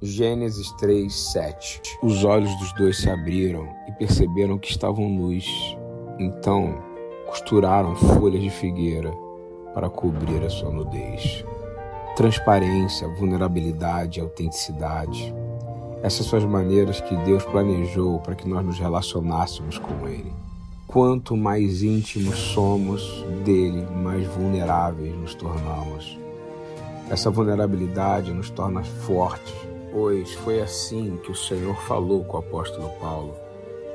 Gênesis 3, 7 Os olhos dos dois se abriram e perceberam que estavam nus. Então costuraram folhas de figueira para cobrir a sua nudez. Transparência, vulnerabilidade, autenticidade. Essas são as maneiras que Deus planejou para que nós nos relacionássemos com Ele. Quanto mais íntimos somos dele, mais vulneráveis nos tornamos. Essa vulnerabilidade nos torna fortes, pois foi assim que o Senhor falou com o apóstolo Paulo,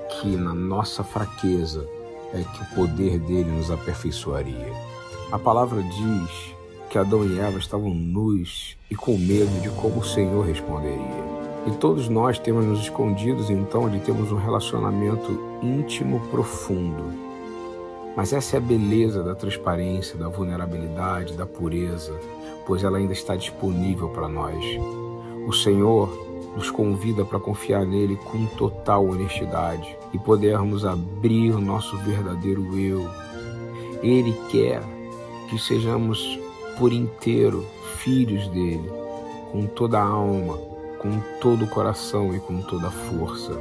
que na nossa fraqueza é que o poder dele nos aperfeiçoaria. A palavra diz que Adão e Eva estavam nus e com medo de como o Senhor responderia. E todos nós temos nos escondidos então de termos um relacionamento íntimo profundo. Mas essa é a beleza da transparência, da vulnerabilidade, da pureza, pois ela ainda está disponível para nós. O Senhor nos convida para confiar nele com total honestidade e podermos abrir o nosso verdadeiro eu. Ele quer que sejamos por inteiro filhos dele, com toda a alma, com todo o coração e com toda a força.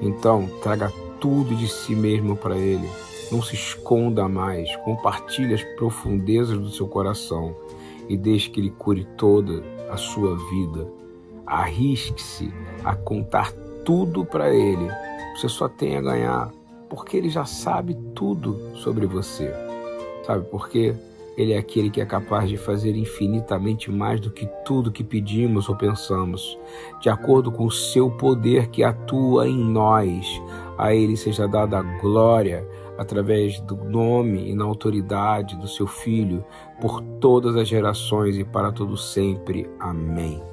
Então, traga tudo de si mesmo para ele. Não se esconda mais. Compartilhe as profundezas do seu coração e deixe que Ele cure toda a sua vida. Arrisque-se a contar tudo para Ele. Você só tem a ganhar, porque Ele já sabe tudo sobre você. Sabe por quê? Ele é aquele que é capaz de fazer infinitamente mais do que tudo que pedimos ou pensamos, de acordo com o seu poder que atua em nós. A Ele seja dada a glória através do nome e na autoridade do seu Filho, por todas as gerações e para todo sempre. Amém.